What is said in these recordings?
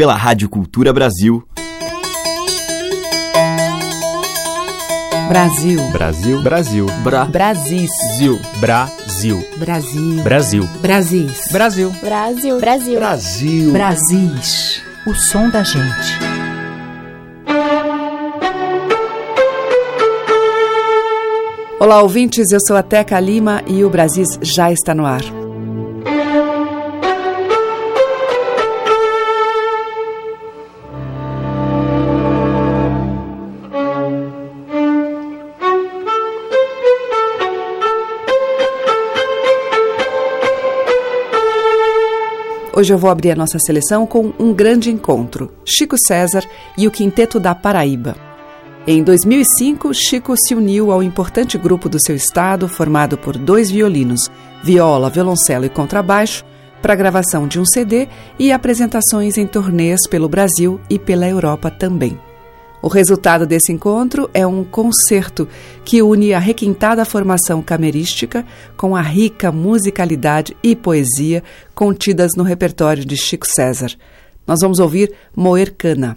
pela Rádio Cultura Brasil. Brasil. Brasil. Brasil. Bra. Brasis. Zil. Brasil. Brasil. Brasil. Brasis. Brasil. Brasil. Brasil. Brasil. Brasis. O som da gente. Olá, ouvintes. Eu sou a Teca Lima e o Brasis já está no ar. Hoje eu vou abrir a nossa seleção com um grande encontro: Chico César e o Quinteto da Paraíba. Em 2005, Chico se uniu ao importante grupo do seu estado, formado por dois violinos, viola, violoncelo e contrabaixo, para a gravação de um CD e apresentações em turnês pelo Brasil e pela Europa também. O resultado desse encontro é um concerto que une a requintada formação camerística com a rica musicalidade e poesia contidas no repertório de Chico César. Nós vamos ouvir Moer Cana.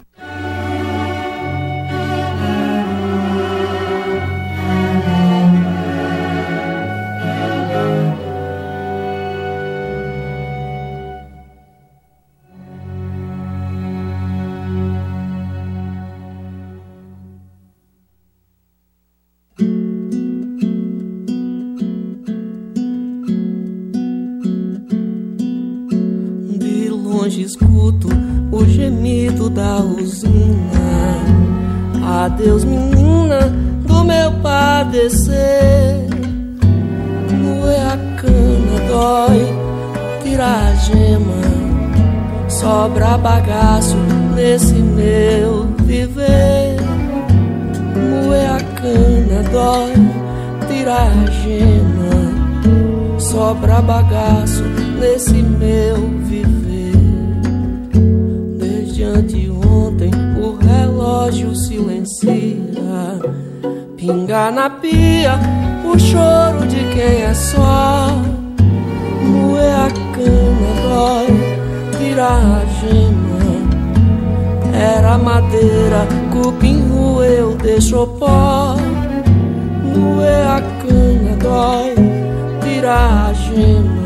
Adeus, menina do meu padecer. Moer a cana dói, tira a gema. Sobra bagaço nesse meu viver. Moer a cana dói, tira a gema. Sobra bagaço nesse meu viver de ontem o relógio silencia. Pinga na pia o choro de quem é só. Moer a cana dói, tirar a gema. Era madeira, cupim roeu, deixou pó. Moer a cana dói, tirar a gema.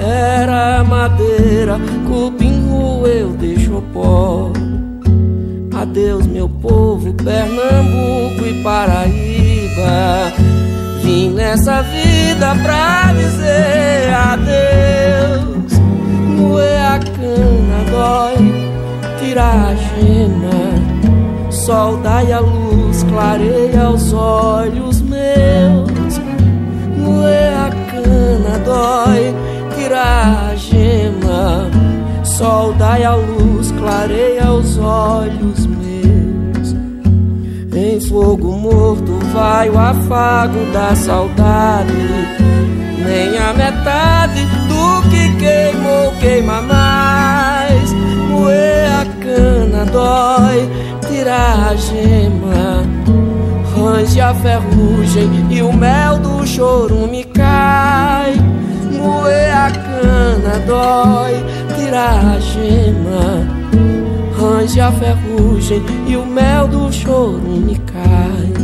Era madeira, cupim roeu, deixou pó. Adeus, meu povo, Pernambuco e Paraíba. Vim nessa vida pra dizer adeus. Moer a cana dói, tirar a gema. Sol dai a luz, clareia os olhos meus. Moer a cana dói, tirar a gema. Sol dai a luz, clareia os olhos meus. Em fogo morto vai o afago da saudade. Nem a metade do que queimou queima mais. Moer a cana dói, tirar a gema. Range a ferrugem e o mel do chorume cai. Moer a cana dói, tirar a gema. Range a ferrugem e o mel do chorume cai.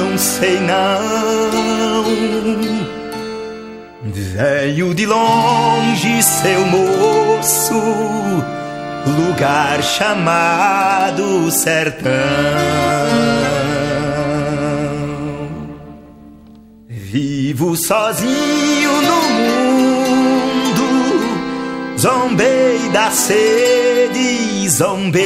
Não sei não. Veio de longe seu moço, lugar chamado sertão. Vivo sozinho no mundo, zombei da sede, zombei.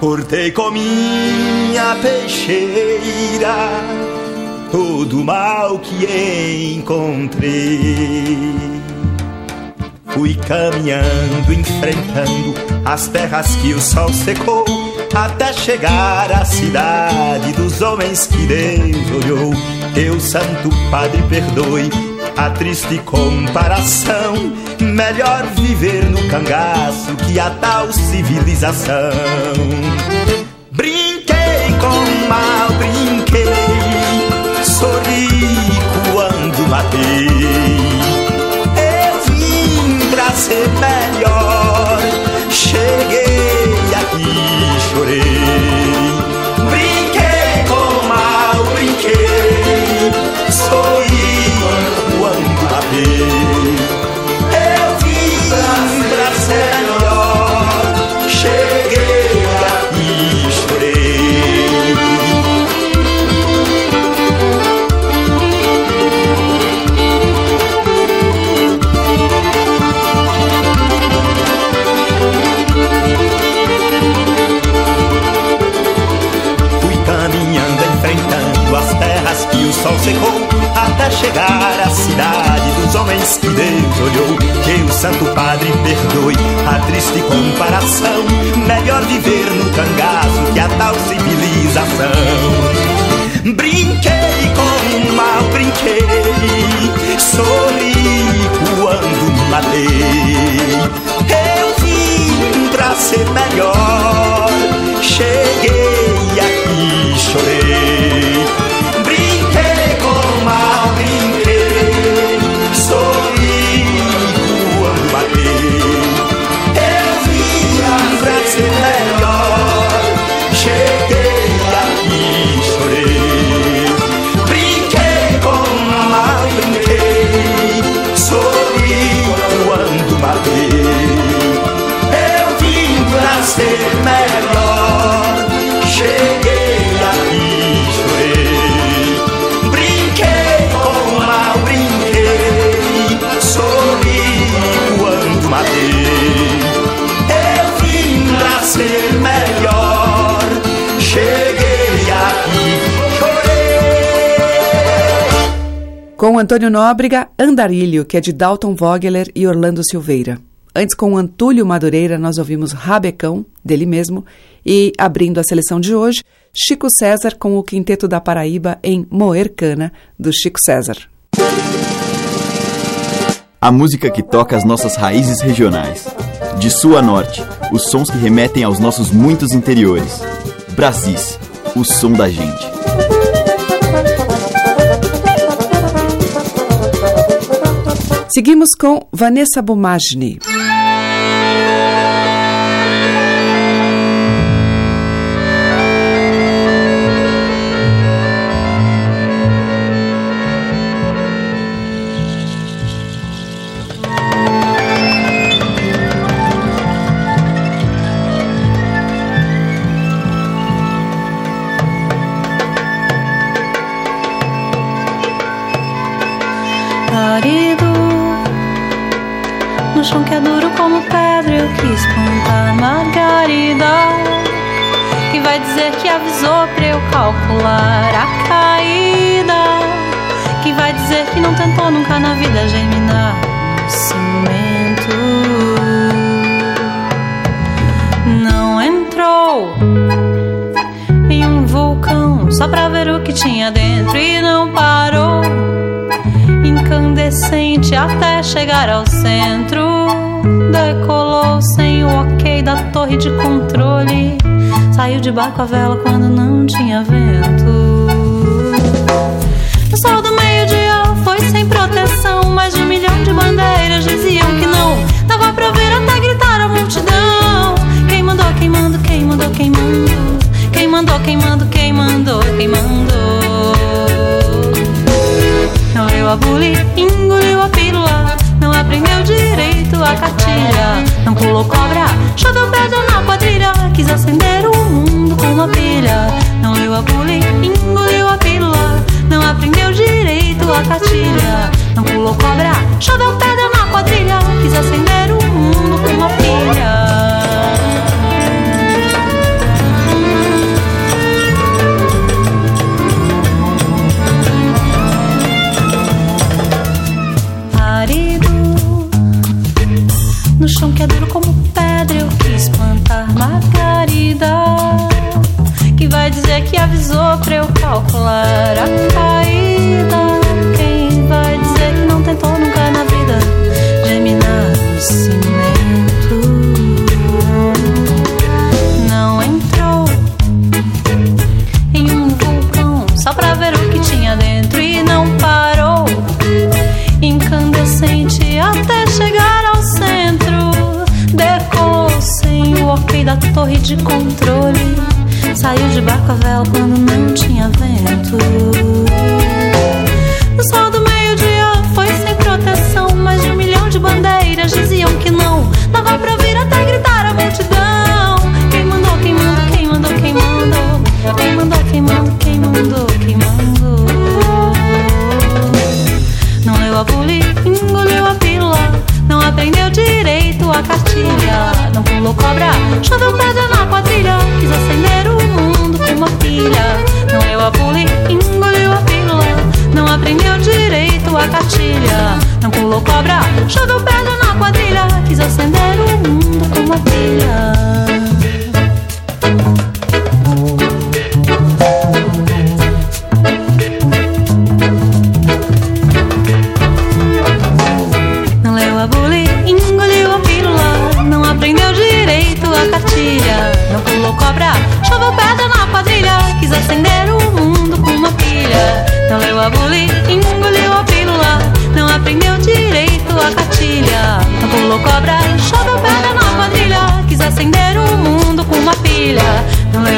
Cortei com minha peixeira todo o mal que encontrei. Fui caminhando, enfrentando as terras que o sol secou, até chegar à cidade dos homens que Deus olhou. Teu Santo Padre, perdoe a triste comparação. Melhor viver no cangaço que a tal civilização. Brinquei com mal, brinquei, secou, até chegar à cidade dos homens que Deus olhou. Que o Santo Padre perdoe a triste comparação. Melhor viver no cangaço que a tal civilização. Brinquei com o mal, brinquei, sorri quando matei. Eu vim pra ser melhor, cheguei aqui, chorei. Melhor, cheguei aqui, chorei. Brinquei com o mal, brinquei, sorri quando matei. Eu vim pra ser melhor, cheguei aqui, chorei. Com Antônio Nóbrega, Andarilho, que é de Dalton Vogler e Orlando Silveira. Antes, com Antúlio Madureira, nós ouvimos Rabecão, dele mesmo, e, abrindo a seleção de hoje, Chico César com o Quinteto da Paraíba em Moer Cana, do Chico César. A música que toca as nossas raízes regionais. De sul a norte, os sons que remetem aos nossos muitos interiores. Brasis, o som da gente. Seguimos com Vanessa Bumagni. Florido No chão que é duro como pedra Eu quis plantar margarida Que vai dizer que avisou pra eu calcular a caída Que vai dizer que não tentou nunca na vida germinar no cimento Não entrou em um vulcão só pra ver o que tinha dentro e não parou. Incandescente até chegar ao centro, decolou sem o ok da torre de controle. Saiu de barco a vela quando não tinha vento. O sol do meio-dia foi sem proteção. Mais de um milhão de bandeiras diziam que não. Dava pra ver até gritar a multidão. Quem mandou, quem mandou, quem mandou, quem mandou? Quem mandou, quem mandou, quem mandou, quem mandou? Leu a buli, engoliu a pílula. Não aprendeu direito a cartilha. Não pulou cobra, choveu pedra na quadrilha. Quis acender o mundo com uma pilha. Não leu a buli, engoliu a pílula. Não aprendeu direito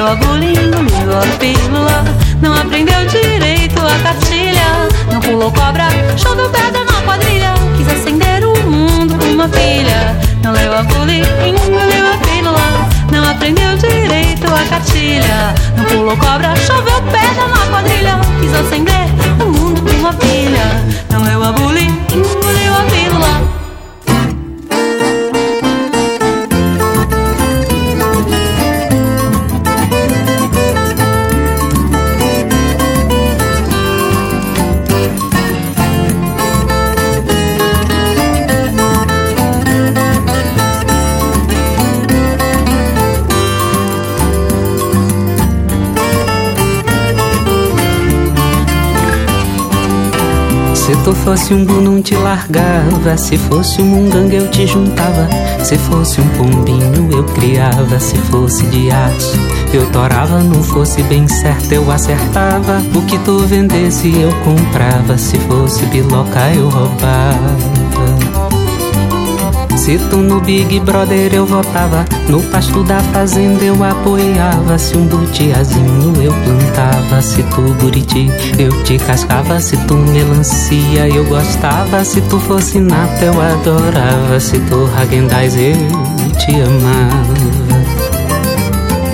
Leu a buli, engoliu a pílula. Não aprendeu direito a cartilha. Não pulou cobra, choveu pedra na quadrilha. Quis acender o mundo com uma pilha. Não leu a buli, engoliu a pílula. Não aprendeu direito a cartilha. Não pulou cobra, choveu pedra na quadrilha. Quis acender o mundo com uma pilha. Não leu a buli, engoliu a pílula. Tu fosse um bu não te largava. Se fosse um munganga eu te juntava. Se fosse um pombinho eu criava. Se fosse de aço eu torava. Não fosse bem certo eu acertava. O que tu vendesse eu comprava. Se fosse biloca eu roubava se tu no Big Brother eu votava, no pasto da fazenda eu apoiava. Se um butiazinho eu plantava, se tu buriti eu te cascava. Se tu melancia eu gostava, se tu fosse nata eu adorava. Se tu Hagendaz eu te amava.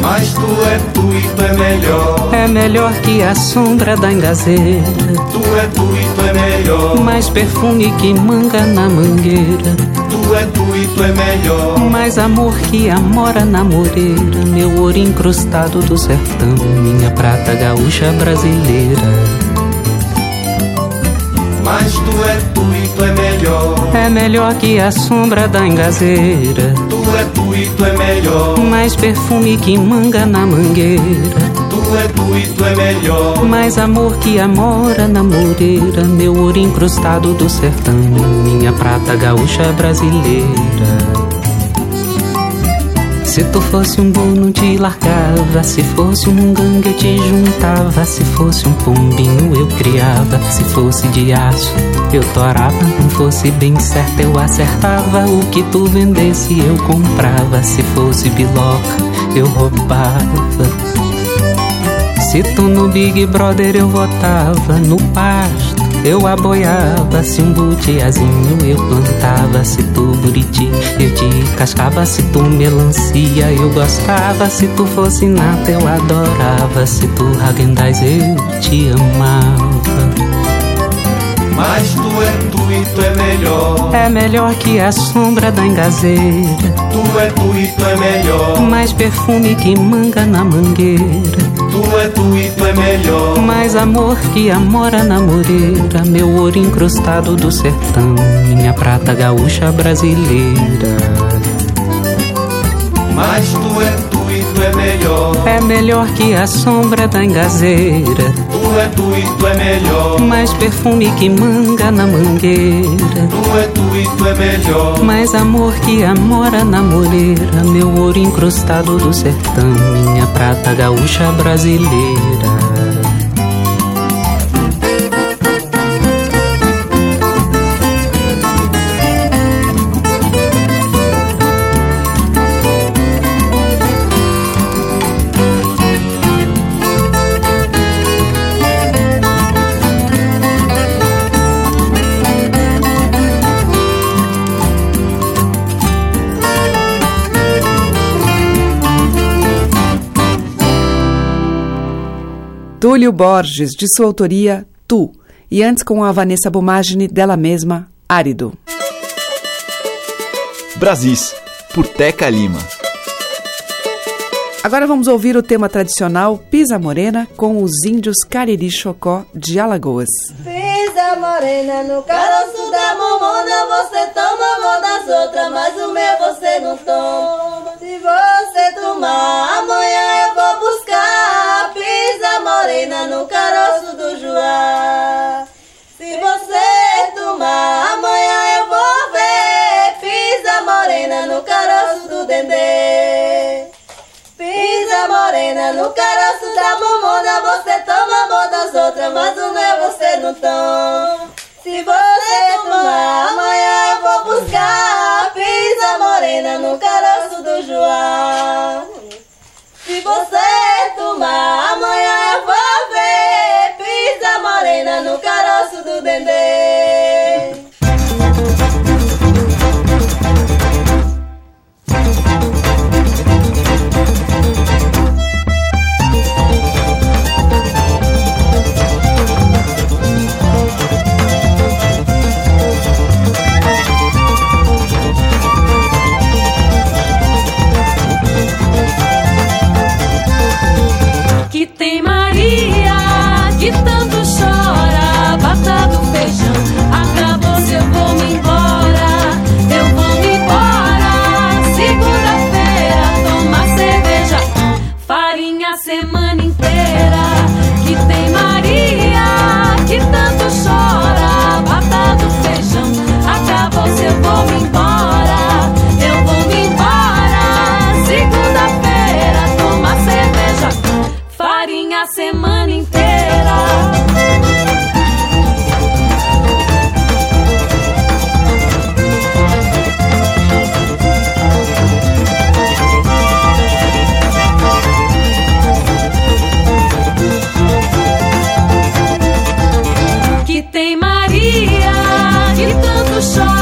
Mas tu é tu e tu é melhor. É melhor que a sombra da engazeira. Tu é tu e tu é melhor. Mais perfume que manga na mangueira. Tu é tu e tu é melhor. Mais amor que amora na moreira. Meu ouro incrustado do sertão. Minha prata gaúcha brasileira. Mas tu é tu e tu é melhor. É melhor que a sombra da engazeira. Tu é tu e tu é melhor. Mais perfume que manga na mangueira. Tu é melhor. Mais amor que amora na moreira, meu ouro incrustado do sertão, minha prata gaúcha brasileira. Se tu fosse um boi não te largava Se fosse um gangue eu te juntava Se fosse um pombinho eu criava Se fosse de aço eu torava Não fosse bem certo eu acertava O que tu vendesse eu comprava Se fosse biloca eu roubava Se tu no Big Brother eu votava No pasto eu aboiava, se um butiazinho eu plantava, se tu buriti eu te cascava, se tu melancia eu gostava, se tu fosse nata eu adorava, se tu ragendaz eu te amava. Mas tu é tu e tu é melhor. É melhor que a sombra da engazeira. Tu é tu e tu é melhor. Mais perfume que manga na mangueira. Tu é tu e tu é melhor. Mais amor que amora na moreira. Meu ouro incrustado do sertão. Minha prata gaúcha brasileira. Mas tu é tu tu é melhor. É melhor que a sombra da engazeira. Tu é tu e tu é melhor. Mais perfume que manga na mangueira. Tu é tu e tu é melhor. Mais amor que amora na moreira. Meu ouro incrustado do sertão. Minha prata gaúcha brasileira. Túlio Borges, de sua autoria, Tu, e antes com a Vanessa Bumagine, dela mesma, Árido. Brasis, por Teca Lima. Agora vamos ouvir o tema tradicional Pisa Morena com os índios Cariri Chocó de Alagoas. Pisa morena no caroço da mamona, você toma amor das outras, mas o meu você não toma. Se você tomar, amanhã eu vou buscar. Morena no caroço do Joá. Se você tomar, amanhã eu vou ver. Pisa morena no caroço do Dendê. Pisa morena no caroço da mamona, você toma amor das outras, mas o meu você não toma. Se você tomar, amanhã eu vou buscar. Pisa morena no caroço do João. Se você tomar, shine.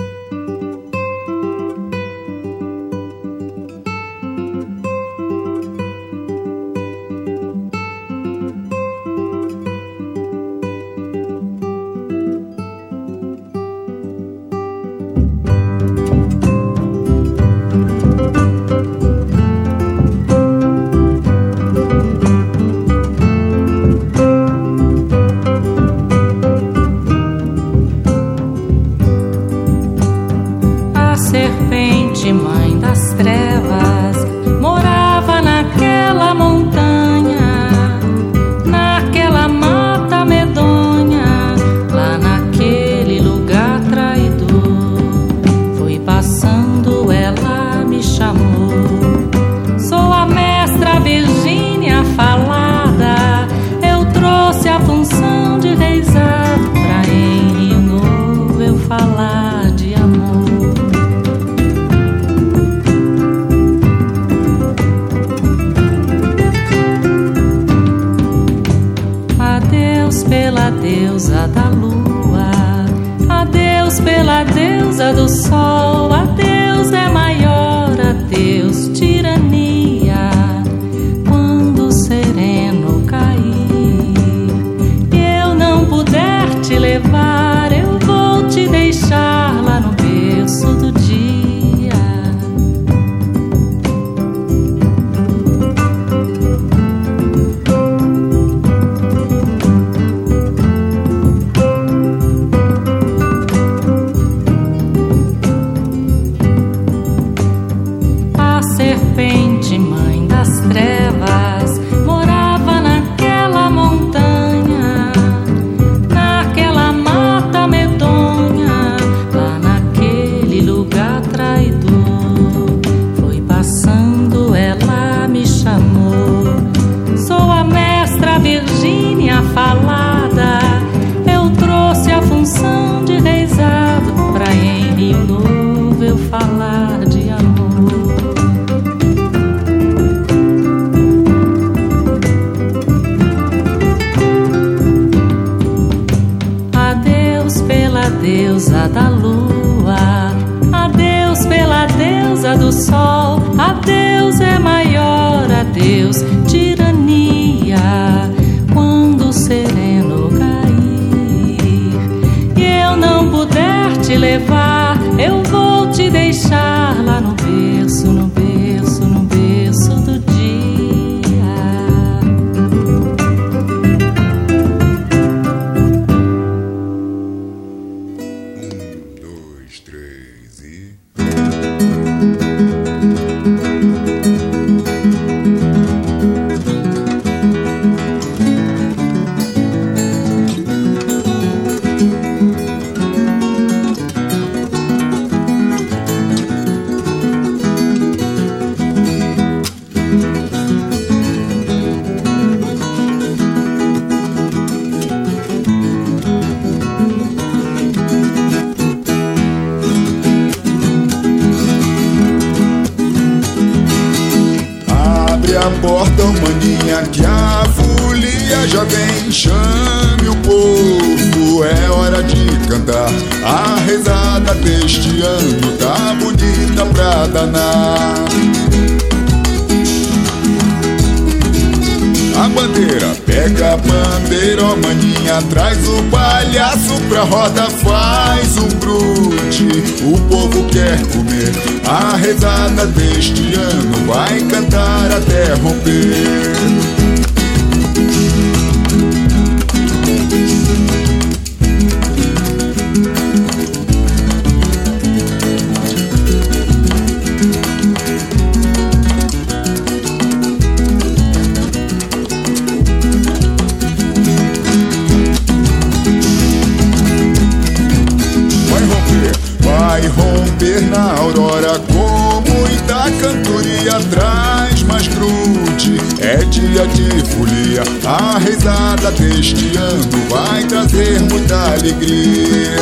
Que a folia já vem, chame o povo, é hora de cantar. A rezada deste ano tá bonita pra danar. bandeira, pega a bandeira, ó maninha, traz o palhaço pra roda, faz um brute. O povo quer comer, a rezada deste ano vai cantar até romper. Este ano vai trazer muita alegria.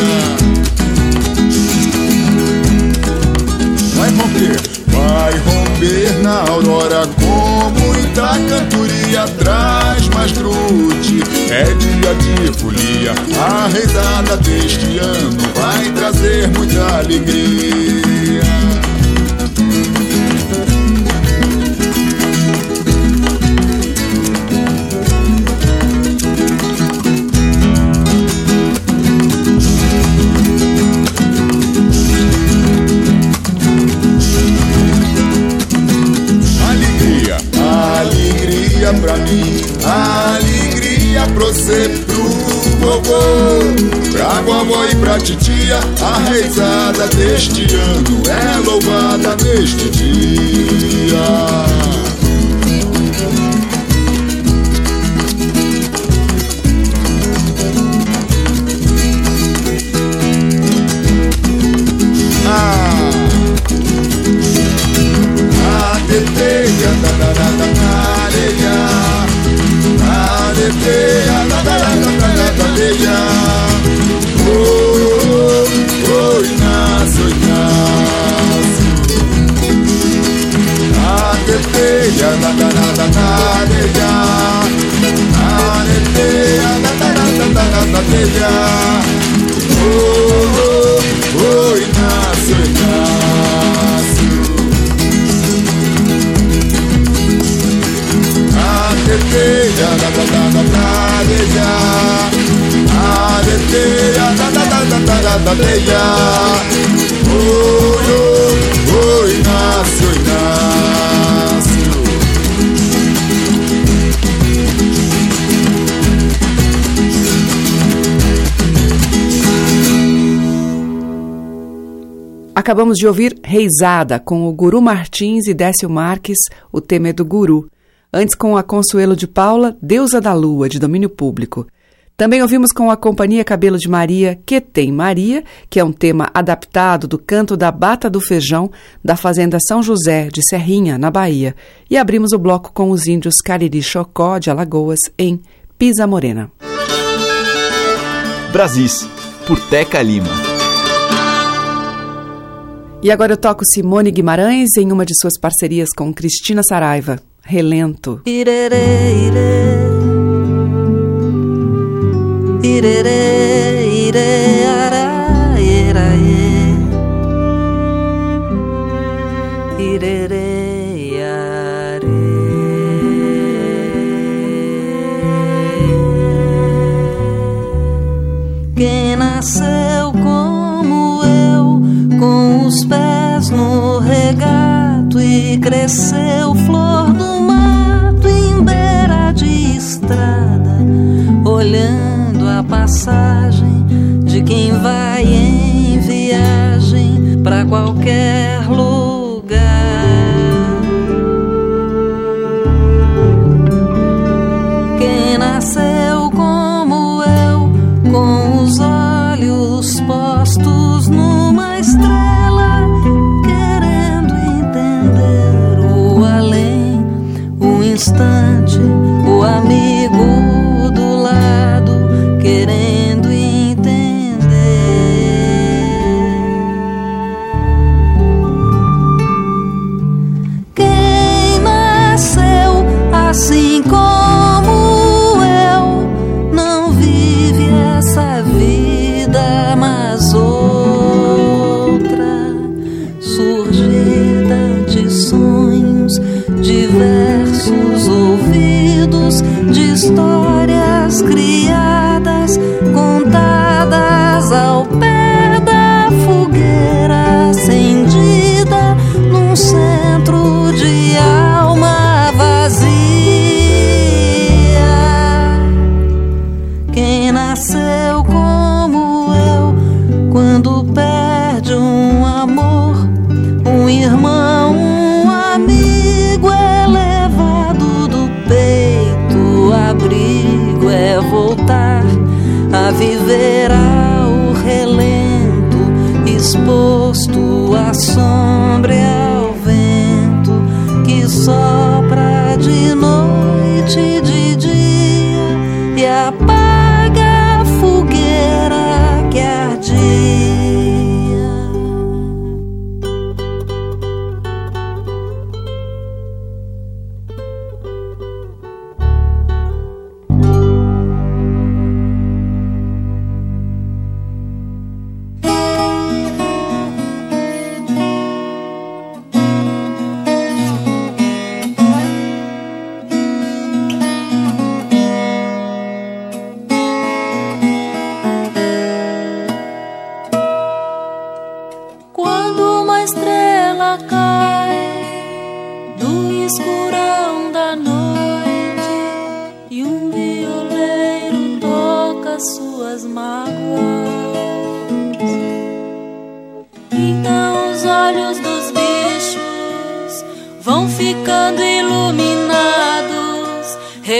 Vai romper, vai romper na aurora com muita cantoria. Traz mais grude, é dia de folia. A rezada deste ano vai trazer muita alegria. Acabamos de ouvir Reisada com o Guru Martins e Décio Marques, o tema é do Guru. Antes com a Consuelo de Paula, Deusa da Lua, de domínio público. Também ouvimos com a Companhia Cabelo de Maria, Que Tem Maria, que é um tema adaptado do canto da Bata do Feijão, da Fazenda São José, de Serrinha, na Bahia. E abrimos o bloco com os índios Cariri Chocó, de Alagoas, em Pisa Morena. Brasis, por Teca Lima. E agora eu toco Simone Guimarães em uma de suas parcerias com Cristina Saraiva, Relento. Irerê, irê. Irerê, irê, ará, iraê. Irerê, os pés no regato e cresceu flor do mato em beira de estrada, olhando a passagem de quem vai em viagem para qualquer lugar. O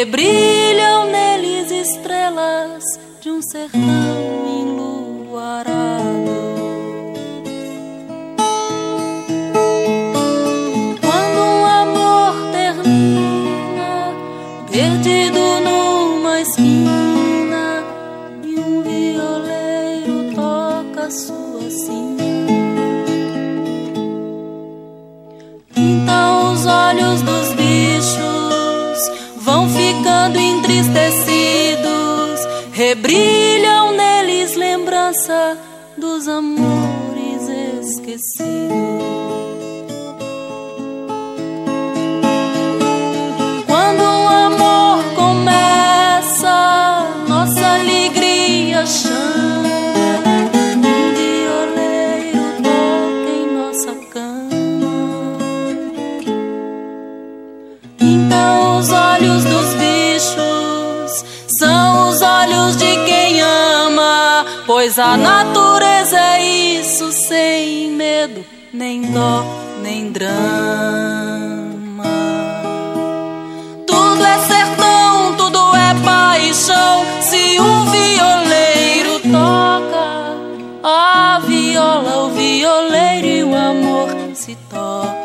brilham neles estrelas de um sertão. brilham neles lembrança dos amores esquecidos. pois a natureza é isso, sem medo, nem dó, nem drama. Tudo é sertão, tudo é paixão. Se um violeiro toca a viola, o violeiro e o amor se tocam.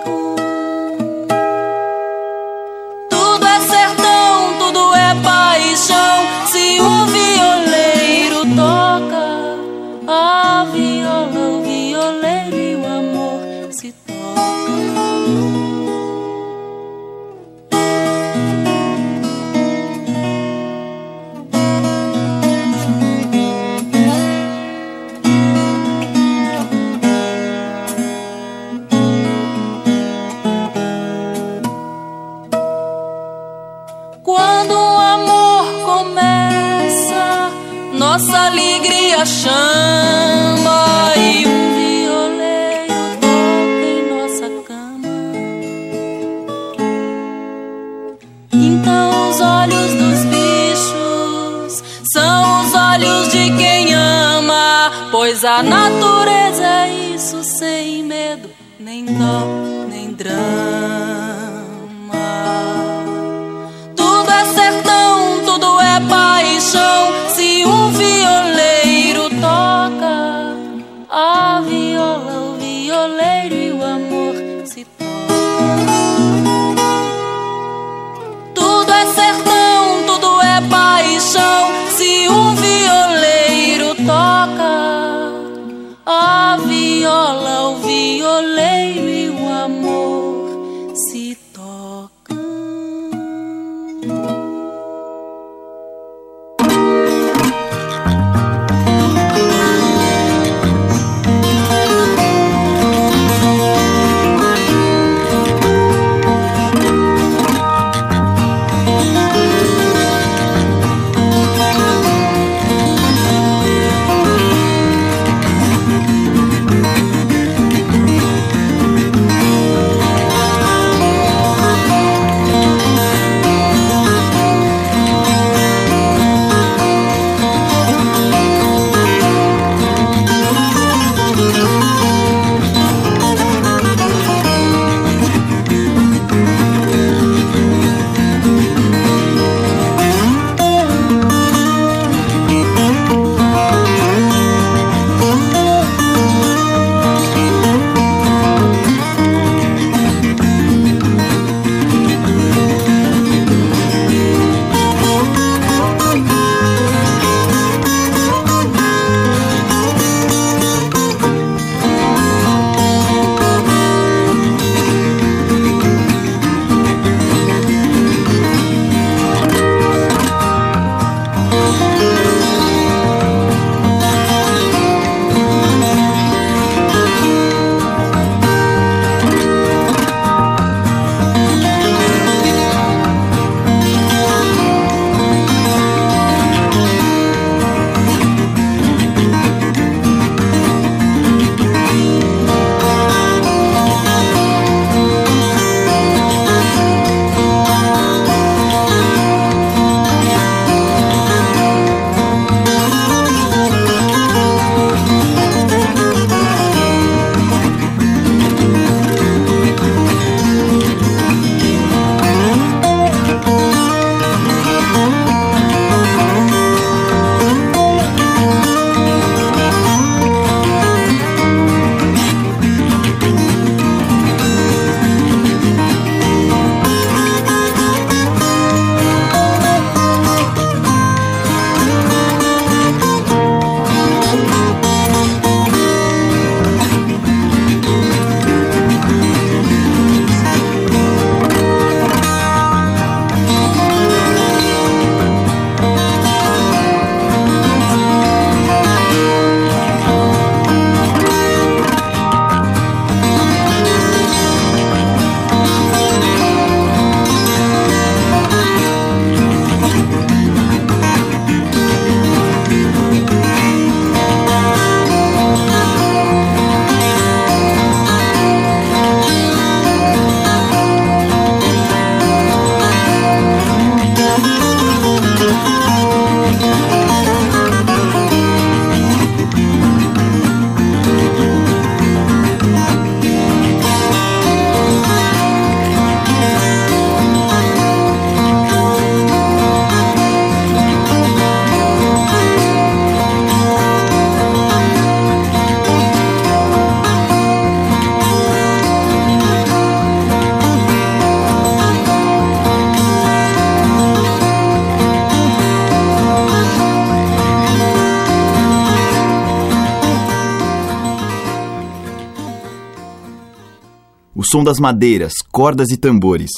Das madeiras, cordas e tambores.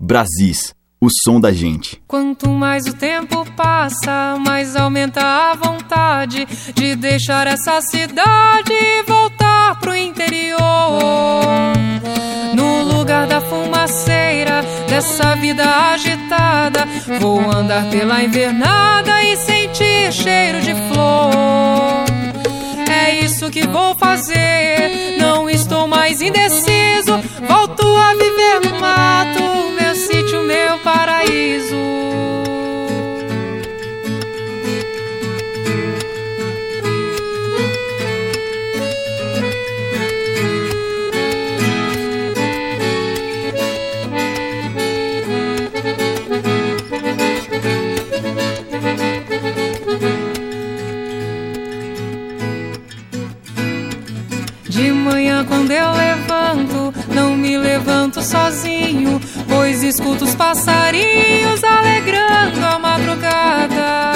Brasis, o som da gente. Quanto mais o tempo passa, mais aumenta a vontade de deixar essa cidade e voltar pro interior. No lugar da fumaceira, dessa vida agitada, vou andar pela invernada e sentir cheiro de flor. Isso que vou fazer, não estou mais indeciso, volto a viver no mato. Sítio, meu paraíso. Quando eu levanto, não me levanto sozinho, pois escuto os passarinhos alegrando a madrugada.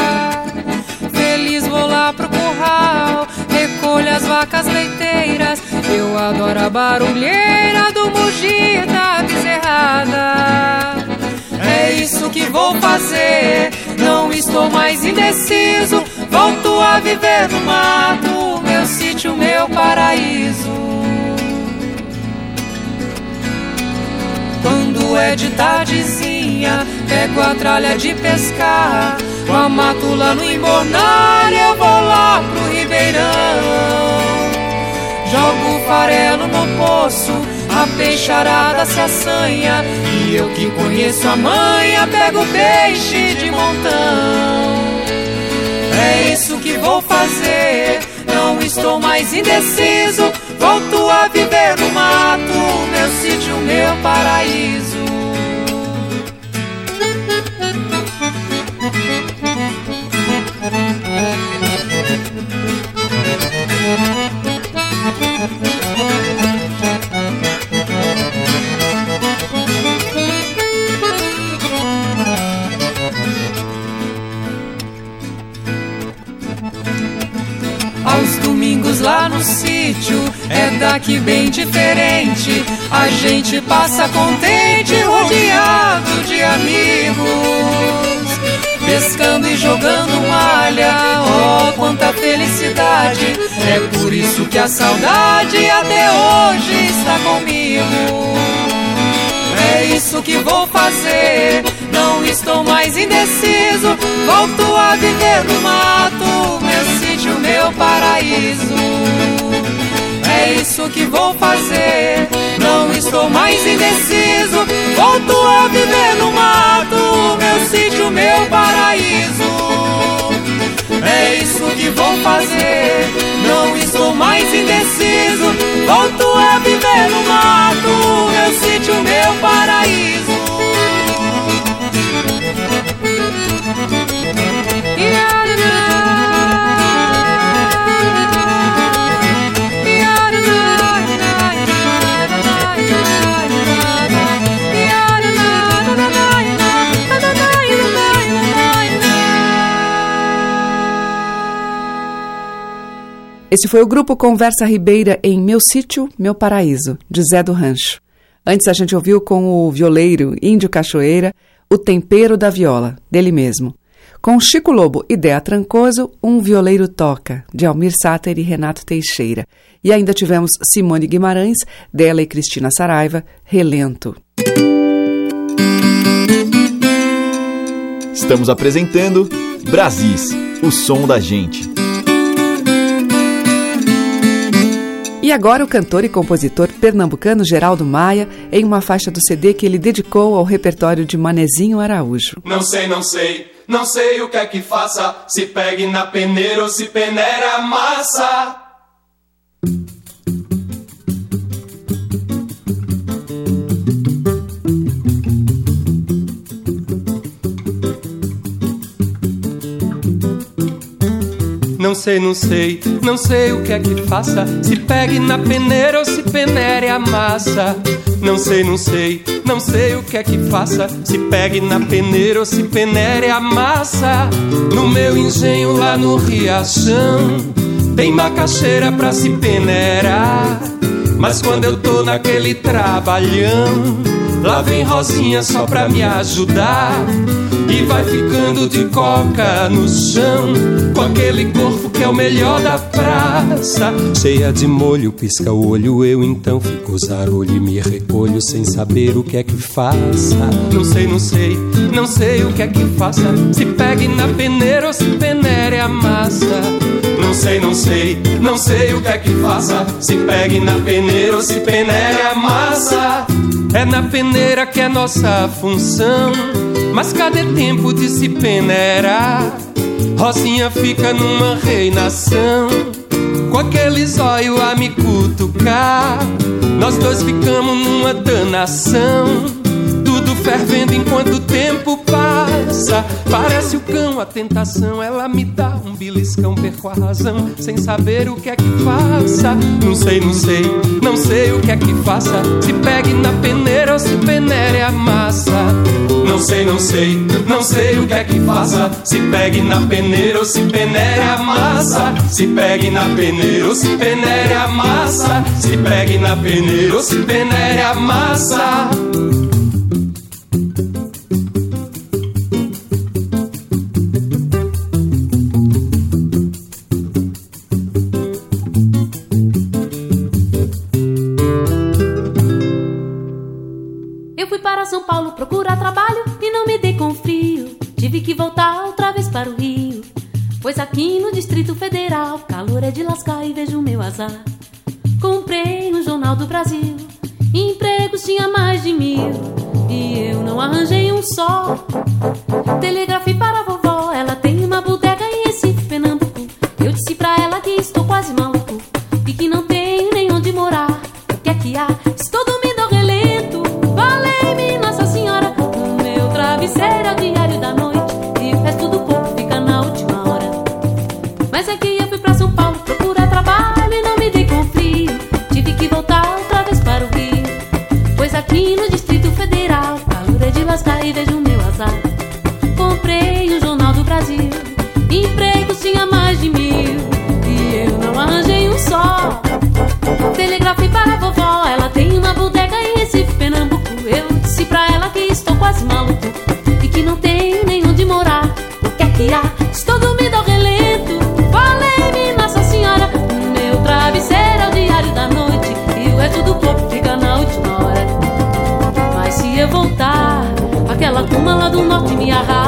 Feliz vou lá pro curral, recolho as vacas leiteiras. Eu adoro a barulheira do mugir da bezerrada. É isso que vou fazer, não estou mais indeciso. Volto a viver no mato, meu sítio, meu paraíso. É de tardezinha, pego a tralha de pescar. Com a matula no embornar, eu vou lá pro ribeirão. Jogo farelo no poço, a peixarada se assanha. E eu que conheço a manha, pego peixe de montão. É isso que vou fazer, não estou mais indeciso. Volto a viver no mato, meu sítio, meu paraíso. Aos domingos lá no sítio é daqui bem diferente. A gente passa contente, rodeado de amigos. Pescando e jogando malha, oh quanta felicidade! É por isso que a saudade até hoje está comigo. É isso que vou fazer, não estou mais indeciso. Volto a viver no mato, meu sítio, meu paraíso. É isso que vou fazer, não estou mais indeciso. Volto a viver no mato, meu sítio, meu paraíso. É isso que vou fazer, não estou mais indeciso. Volto a viver no mato, meu sítio, meu paraíso. Esse foi o grupo Conversa Ribeira em Meu Sítio, Meu Paraíso, de Zé do Rancho. Antes a gente ouviu com o violeiro Índio Cachoeira O Tempero da Viola, dele mesmo. Com Chico Lobo e Dea Trancoso, Um Violeiro Toca, de Almir Sater e Renato Teixeira. E ainda tivemos Simone Guimarães, dela e Cristina Saraiva, Relento. Estamos apresentando Brasis, o som da gente. E agora o cantor e compositor pernambucano Geraldo Maia em uma faixa do CD que ele dedicou ao repertório de Manezinho Araújo. Não sei, não sei, não sei o que é que faça, se pegue na peneira ou se peneira a massa. Não sei, não sei, não sei o que é que faça. Se pegue na peneira ou se penere a massa. Não sei, não sei, não sei o que é que faça. Se pegue na peneira ou se penere a massa. No meu engenho lá no Riachão, tem macaxeira pra se peneirar. Mas quando eu tô naquele trabalhão, lá vem Rosinha só pra me ajudar. E vai ficando de coca no chão Com aquele corpo que é o melhor da praça. Cheia de molho, pisca o olho Eu então fico zarolho e me recolho Sem saber o que é que faça. Não sei, não sei, não sei o que é que faça Se pegue na peneira ou se penere a massa. Não sei, não sei, não sei o que é que faça Se pegue na peneira ou se penere a massa. É na peneira que é nossa função mas cadê tempo de se peneirar? Rosinha fica numa reinação. Com aquele zóio a me cutucar. Nós dois ficamos numa danação fervendo enquanto o tempo passa. Parece o cão, a tentação, ela me dá um beliscão, perco a razão, sem saber o que é que faça. Não sei, não sei, não sei o que é que faça. Se pegue na peneira ou se penere a massa. Não sei, não sei, não sei o que é que faça. Se pegue na peneira ou se penere a massa. Se pegue na peneira ou se penere a massa. Se pegue na peneira ou se penere a massa. Vejo quase maluco e que não tenho nem onde morar. O que é que há? Estou dormindo ao relento. Valei-me Nossa Senhora, o meu travesseiro é o diário da noite e o resto do corpo fica na última hora. Mas se eu voltar, aquela turma lá do norte me arrasa,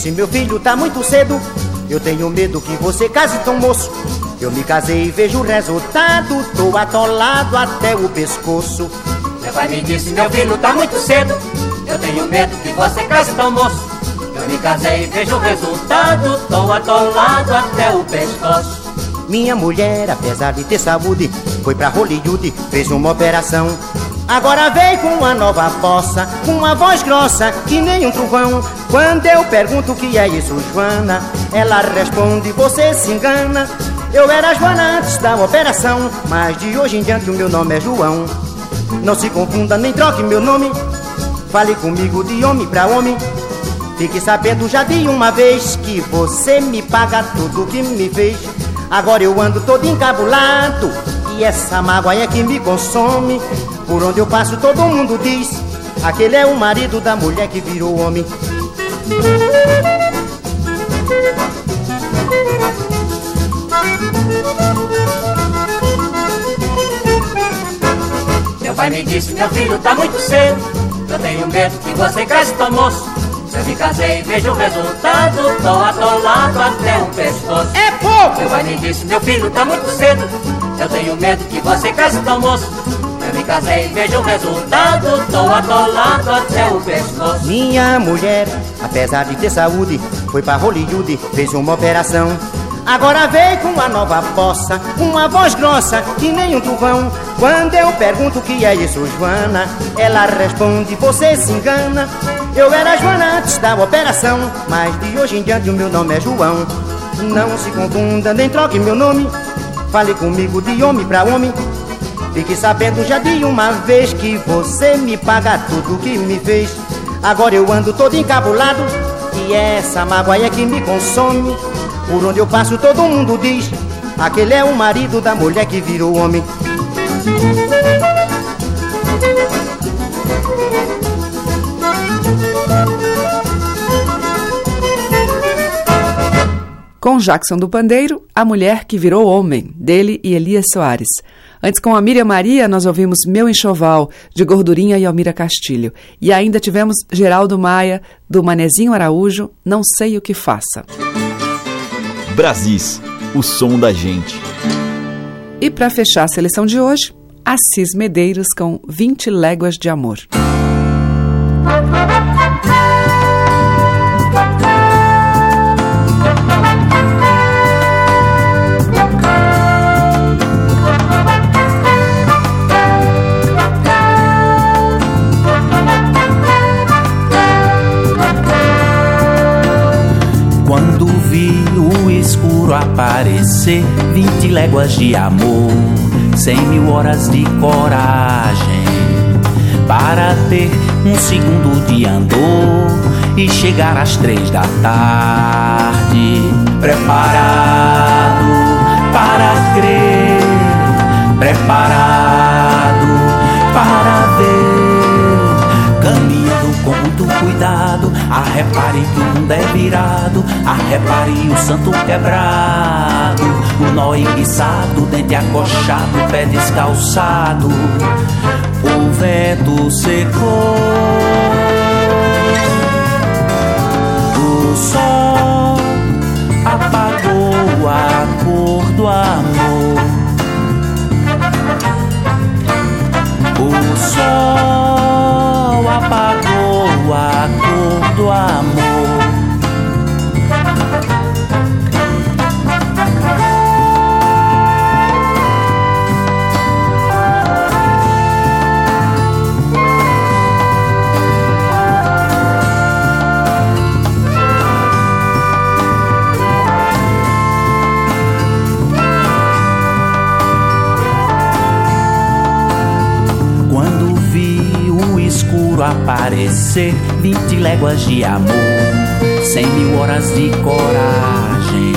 disse, meu filho, tá muito cedo. Eu tenho medo que você case tão moço. Eu me casei e vejo o resultado, tô atolado até o pescoço. Meu pai me disse, meu filho, tá muito cedo. Eu tenho medo que você case tão moço. Eu me casei e vejo o resultado, tô atolado até o pescoço. Minha mulher, apesar de ter saúde, foi pra Hollywood, fez uma operação. Agora vem com uma nova bossa, com uma voz grossa que nem um trovão. Quando eu pergunto o que é isso, Joana, ela responde: Você se engana. Eu era Joana antes da operação, mas de hoje em diante o meu nome é João. Não se confunda nem troque meu nome. Fale comigo de homem pra homem. Fique sabendo já de uma vez que você me paga tudo que me fez. Agora eu ando todo encabulado e essa mágoa é que me consome. Por onde eu passo todo mundo diz Aquele é o marido da mulher que virou homem Meu pai me disse, meu filho, tá muito cedo. Eu tenho medo que você case tão moço. Se eu me casei, vejo o resultado. Tô atolado até o pescoço. É pouco! Meu pai me disse, meu filho, tá muito cedo. Eu tenho medo que você case tão moço me casei, vejo o resultado, tô atolado até o pescoço. Minha mulher, apesar de ter saúde, foi pra Hollywood, fez uma operação. Agora veio com uma nova poça, uma voz grossa que nem um trovão. Quando eu pergunto o que é isso, Joana, ela responde: Você se engana. Eu era Joana antes da operação, mas de hoje em diante o meu nome é João. Não se confunda, nem troque meu nome. Fale comigo de homem pra homem. Fique sabendo já de uma vez que você me paga tudo que me fez. Agora eu ando todo encabulado e essa mágoa é que me consome. Por onde eu passo todo mundo diz: aquele é o marido da mulher que virou homem. Com Jackson do Pandeiro, A Mulher que Virou Homem, dele e Elias Soares. Antes, com a Miriam Maria, nós ouvimos Meu Enxoval, de Gordurinha e Almira Castilho. E ainda tivemos Geraldo Maia, do Manezinho Araújo, Não Sei O Que Faça. Brasis, o som da gente. E para fechar a seleção de hoje, Assis Medeiros com 20 Léguas de Amor. Aparecer, vinte léguas de amor, cem mil horas de coragem para ter um segundo de andor e chegar às três da tarde, preparado para crer, preparado para cuidado Arrepare que o mundo é virado, arrepare o santo quebrado, o nó enguiçado, dente acochado, pé descalçado, o vento secou. O sol apagou a cor do amor. O sol aparecer, vinte léguas de amor, cem mil horas de coragem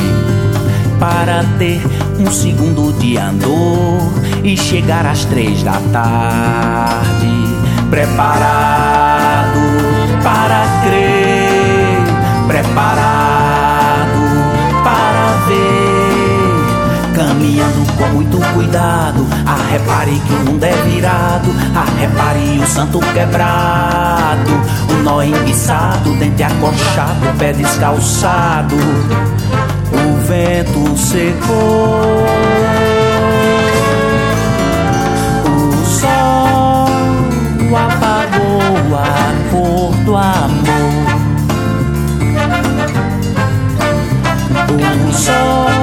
para ter um segundo de andor e chegar às três da tarde, preparado para crer, preparado caminhando com muito cuidado. Ah, repare que o mundo é virado. Ah, repare o santo quebrado. O nó enguiçado, dente acochado, pé descalçado. O vento secou. O sol apagou a cor do amor. O sol